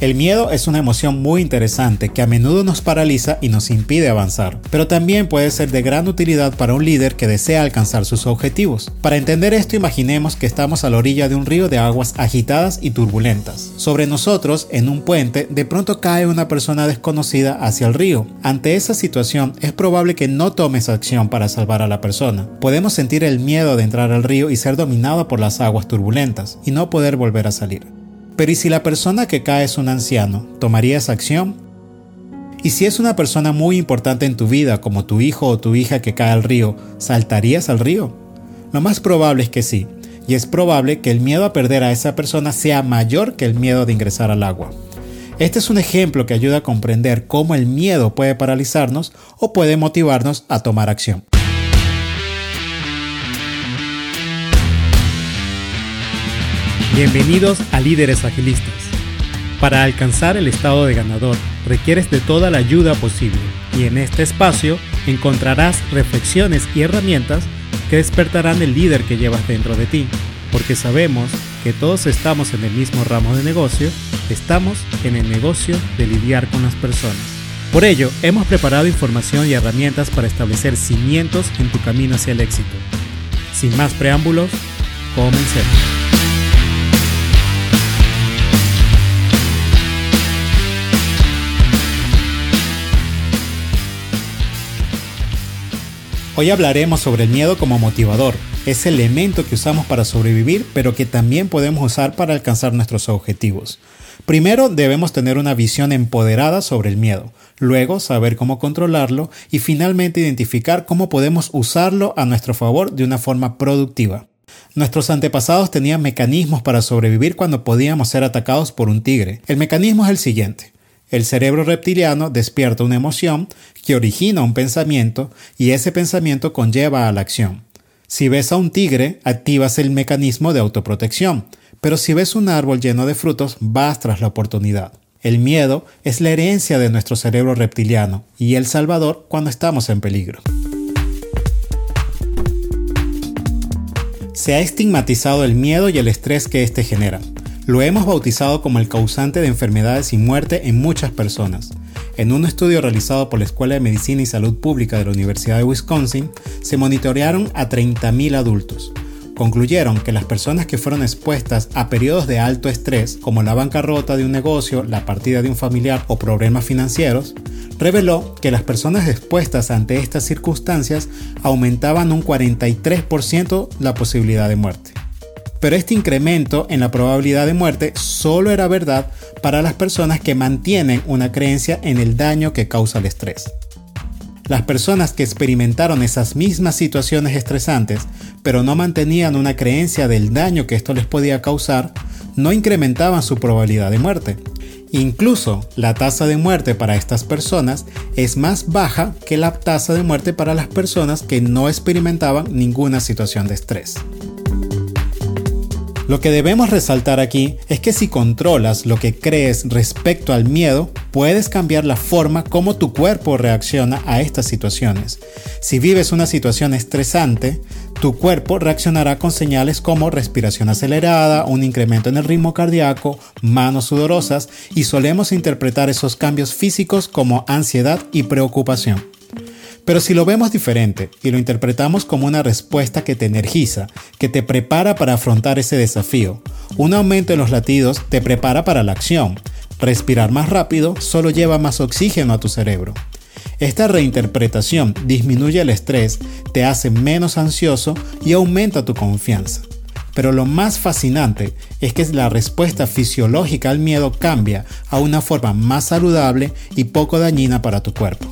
El miedo es una emoción muy interesante que a menudo nos paraliza y nos impide avanzar, pero también puede ser de gran utilidad para un líder que desea alcanzar sus objetivos. Para entender esto imaginemos que estamos a la orilla de un río de aguas agitadas y turbulentas. Sobre nosotros, en un puente, de pronto cae una persona desconocida hacia el río. Ante esa situación es probable que no tomes acción para salvar a la persona. Podemos sentir el miedo de entrar al río y ser dominado por las aguas turbulentas y no poder volver a salir. Pero ¿y si la persona que cae es un anciano? ¿Tomarías acción? ¿Y si es una persona muy importante en tu vida, como tu hijo o tu hija que cae al río, ¿saltarías al río? Lo más probable es que sí, y es probable que el miedo a perder a esa persona sea mayor que el miedo de ingresar al agua. Este es un ejemplo que ayuda a comprender cómo el miedo puede paralizarnos o puede motivarnos a tomar acción. Bienvenidos a Líderes Agilistas. Para alcanzar el estado de ganador requieres de toda la ayuda posible y en este espacio encontrarás reflexiones y herramientas que despertarán el líder que llevas dentro de ti, porque sabemos que todos estamos en el mismo ramo de negocio, estamos en el negocio de lidiar con las personas. Por ello, hemos preparado información y herramientas para establecer cimientos en tu camino hacia el éxito. Sin más preámbulos, comencemos. Hoy hablaremos sobre el miedo como motivador, ese elemento que usamos para sobrevivir, pero que también podemos usar para alcanzar nuestros objetivos. Primero debemos tener una visión empoderada sobre el miedo, luego saber cómo controlarlo y finalmente identificar cómo podemos usarlo a nuestro favor de una forma productiva. Nuestros antepasados tenían mecanismos para sobrevivir cuando podíamos ser atacados por un tigre. El mecanismo es el siguiente. El cerebro reptiliano despierta una emoción que origina un pensamiento y ese pensamiento conlleva a la acción. Si ves a un tigre, activas el mecanismo de autoprotección, pero si ves un árbol lleno de frutos, vas tras la oportunidad. El miedo es la herencia de nuestro cerebro reptiliano y el salvador cuando estamos en peligro. Se ha estigmatizado el miedo y el estrés que éste genera. Lo hemos bautizado como el causante de enfermedades y muerte en muchas personas. En un estudio realizado por la Escuela de Medicina y Salud Pública de la Universidad de Wisconsin, se monitorearon a 30.000 adultos. Concluyeron que las personas que fueron expuestas a periodos de alto estrés, como la bancarrota de un negocio, la partida de un familiar o problemas financieros, reveló que las personas expuestas ante estas circunstancias aumentaban un 43% la posibilidad de muerte pero este incremento en la probabilidad de muerte solo era verdad para las personas que mantienen una creencia en el daño que causa el estrés. Las personas que experimentaron esas mismas situaciones estresantes, pero no mantenían una creencia del daño que esto les podía causar, no incrementaban su probabilidad de muerte. Incluso la tasa de muerte para estas personas es más baja que la tasa de muerte para las personas que no experimentaban ninguna situación de estrés. Lo que debemos resaltar aquí es que si controlas lo que crees respecto al miedo, puedes cambiar la forma como tu cuerpo reacciona a estas situaciones. Si vives una situación estresante, tu cuerpo reaccionará con señales como respiración acelerada, un incremento en el ritmo cardíaco, manos sudorosas y solemos interpretar esos cambios físicos como ansiedad y preocupación. Pero si lo vemos diferente y lo interpretamos como una respuesta que te energiza, que te prepara para afrontar ese desafío, un aumento en los latidos te prepara para la acción. Respirar más rápido solo lleva más oxígeno a tu cerebro. Esta reinterpretación disminuye el estrés, te hace menos ansioso y aumenta tu confianza. Pero lo más fascinante es que la respuesta fisiológica al miedo cambia a una forma más saludable y poco dañina para tu cuerpo.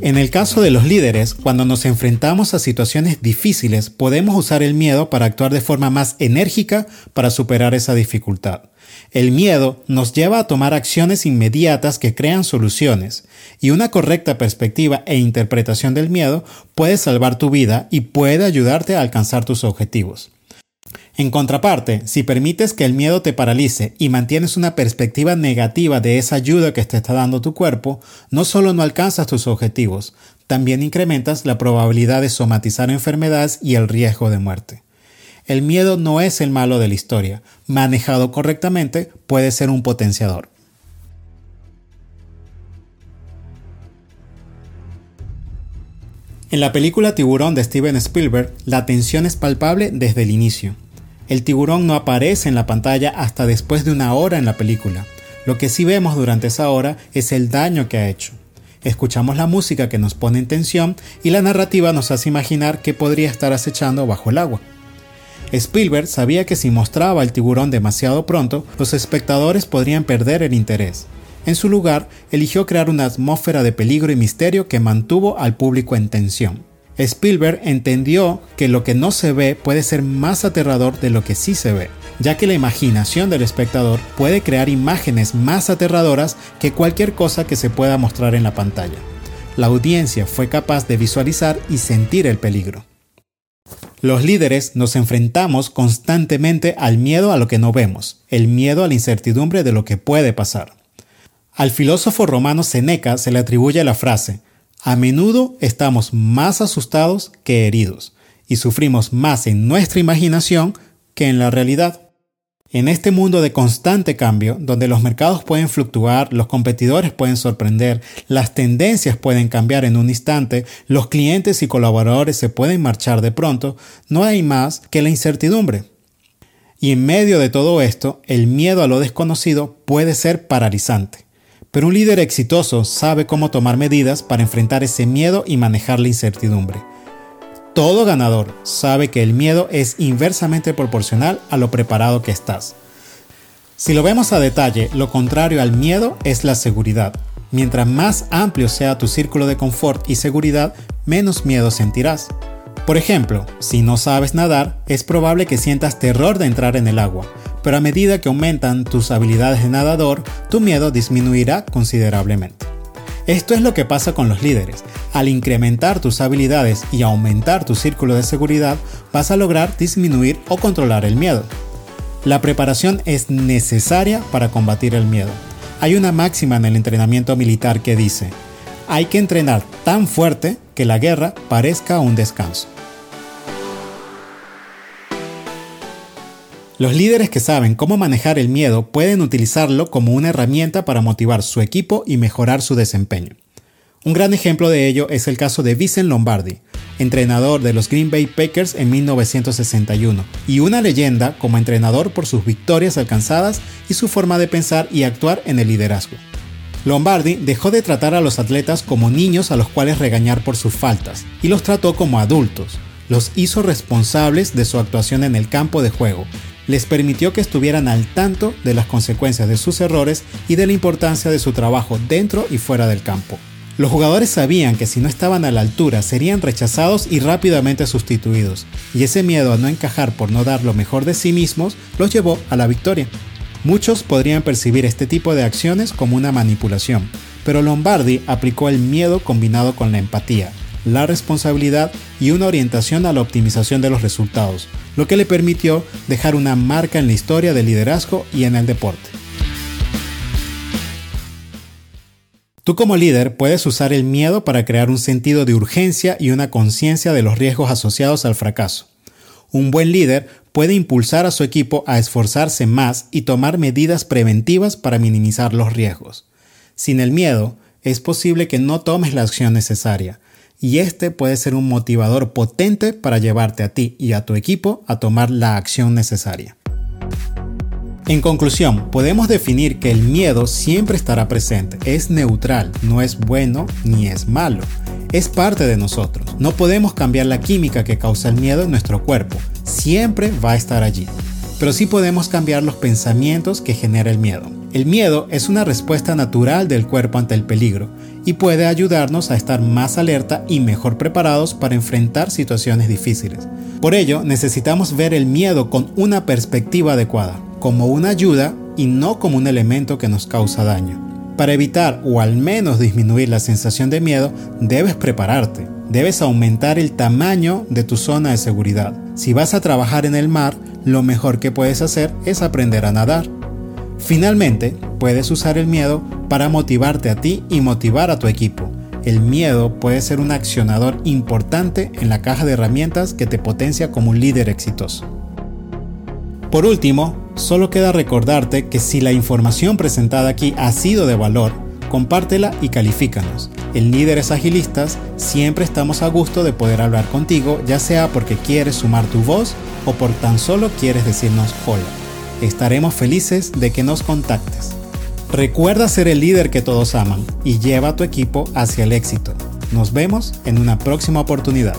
En el caso de los líderes, cuando nos enfrentamos a situaciones difíciles, podemos usar el miedo para actuar de forma más enérgica para superar esa dificultad. El miedo nos lleva a tomar acciones inmediatas que crean soluciones, y una correcta perspectiva e interpretación del miedo puede salvar tu vida y puede ayudarte a alcanzar tus objetivos. En contraparte, si permites que el miedo te paralice y mantienes una perspectiva negativa de esa ayuda que te está dando tu cuerpo, no solo no alcanzas tus objetivos, también incrementas la probabilidad de somatizar enfermedades y el riesgo de muerte. El miedo no es el malo de la historia. Manejado correctamente puede ser un potenciador. En la película Tiburón de Steven Spielberg, la tensión es palpable desde el inicio. El tiburón no aparece en la pantalla hasta después de una hora en la película. Lo que sí vemos durante esa hora es el daño que ha hecho. Escuchamos la música que nos pone en tensión y la narrativa nos hace imaginar qué podría estar acechando bajo el agua. Spielberg sabía que si mostraba el tiburón demasiado pronto, los espectadores podrían perder el interés. En su lugar, eligió crear una atmósfera de peligro y misterio que mantuvo al público en tensión. Spielberg entendió que lo que no se ve puede ser más aterrador de lo que sí se ve, ya que la imaginación del espectador puede crear imágenes más aterradoras que cualquier cosa que se pueda mostrar en la pantalla. La audiencia fue capaz de visualizar y sentir el peligro. Los líderes nos enfrentamos constantemente al miedo a lo que no vemos, el miedo a la incertidumbre de lo que puede pasar. Al filósofo romano Seneca se le atribuye la frase, a menudo estamos más asustados que heridos, y sufrimos más en nuestra imaginación que en la realidad. En este mundo de constante cambio, donde los mercados pueden fluctuar, los competidores pueden sorprender, las tendencias pueden cambiar en un instante, los clientes y colaboradores se pueden marchar de pronto, no hay más que la incertidumbre. Y en medio de todo esto, el miedo a lo desconocido puede ser paralizante. Pero un líder exitoso sabe cómo tomar medidas para enfrentar ese miedo y manejar la incertidumbre. Todo ganador sabe que el miedo es inversamente proporcional a lo preparado que estás. Si lo vemos a detalle, lo contrario al miedo es la seguridad. Mientras más amplio sea tu círculo de confort y seguridad, menos miedo sentirás. Por ejemplo, si no sabes nadar, es probable que sientas terror de entrar en el agua, pero a medida que aumentan tus habilidades de nadador, tu miedo disminuirá considerablemente. Esto es lo que pasa con los líderes. Al incrementar tus habilidades y aumentar tu círculo de seguridad, vas a lograr disminuir o controlar el miedo. La preparación es necesaria para combatir el miedo. Hay una máxima en el entrenamiento militar que dice, hay que entrenar tan fuerte que la guerra parezca un descanso. Los líderes que saben cómo manejar el miedo pueden utilizarlo como una herramienta para motivar su equipo y mejorar su desempeño. Un gran ejemplo de ello es el caso de Vincent Lombardi, entrenador de los Green Bay Packers en 1961, y una leyenda como entrenador por sus victorias alcanzadas y su forma de pensar y actuar en el liderazgo. Lombardi dejó de tratar a los atletas como niños a los cuales regañar por sus faltas, y los trató como adultos. Los hizo responsables de su actuación en el campo de juego les permitió que estuvieran al tanto de las consecuencias de sus errores y de la importancia de su trabajo dentro y fuera del campo. Los jugadores sabían que si no estaban a la altura serían rechazados y rápidamente sustituidos, y ese miedo a no encajar por no dar lo mejor de sí mismos los llevó a la victoria. Muchos podrían percibir este tipo de acciones como una manipulación, pero Lombardi aplicó el miedo combinado con la empatía, la responsabilidad y una orientación a la optimización de los resultados, lo que le permitió dejar una marca en la historia del liderazgo y en el deporte. Tú como líder puedes usar el miedo para crear un sentido de urgencia y una conciencia de los riesgos asociados al fracaso. Un buen líder puede impulsar a su equipo a esforzarse más y tomar medidas preventivas para minimizar los riesgos. Sin el miedo, es posible que no tomes la acción necesaria, y este puede ser un motivador potente para llevarte a ti y a tu equipo a tomar la acción necesaria. En conclusión, podemos definir que el miedo siempre estará presente, es neutral, no es bueno ni es malo, es parte de nosotros. No podemos cambiar la química que causa el miedo en nuestro cuerpo, siempre va a estar allí. Pero sí podemos cambiar los pensamientos que genera el miedo. El miedo es una respuesta natural del cuerpo ante el peligro y puede ayudarnos a estar más alerta y mejor preparados para enfrentar situaciones difíciles. Por ello, necesitamos ver el miedo con una perspectiva adecuada, como una ayuda y no como un elemento que nos causa daño. Para evitar o al menos disminuir la sensación de miedo, debes prepararte. Debes aumentar el tamaño de tu zona de seguridad. Si vas a trabajar en el mar, lo mejor que puedes hacer es aprender a nadar. Finalmente, puedes usar el miedo para motivarte a ti y motivar a tu equipo. El miedo puede ser un accionador importante en la caja de herramientas que te potencia como un líder exitoso. Por último, solo queda recordarte que si la información presentada aquí ha sido de valor, compártela y califícanos. En Líderes Agilistas siempre estamos a gusto de poder hablar contigo, ya sea porque quieres sumar tu voz o por tan solo quieres decirnos hola. Estaremos felices de que nos contactes. Recuerda ser el líder que todos aman y lleva a tu equipo hacia el éxito. Nos vemos en una próxima oportunidad.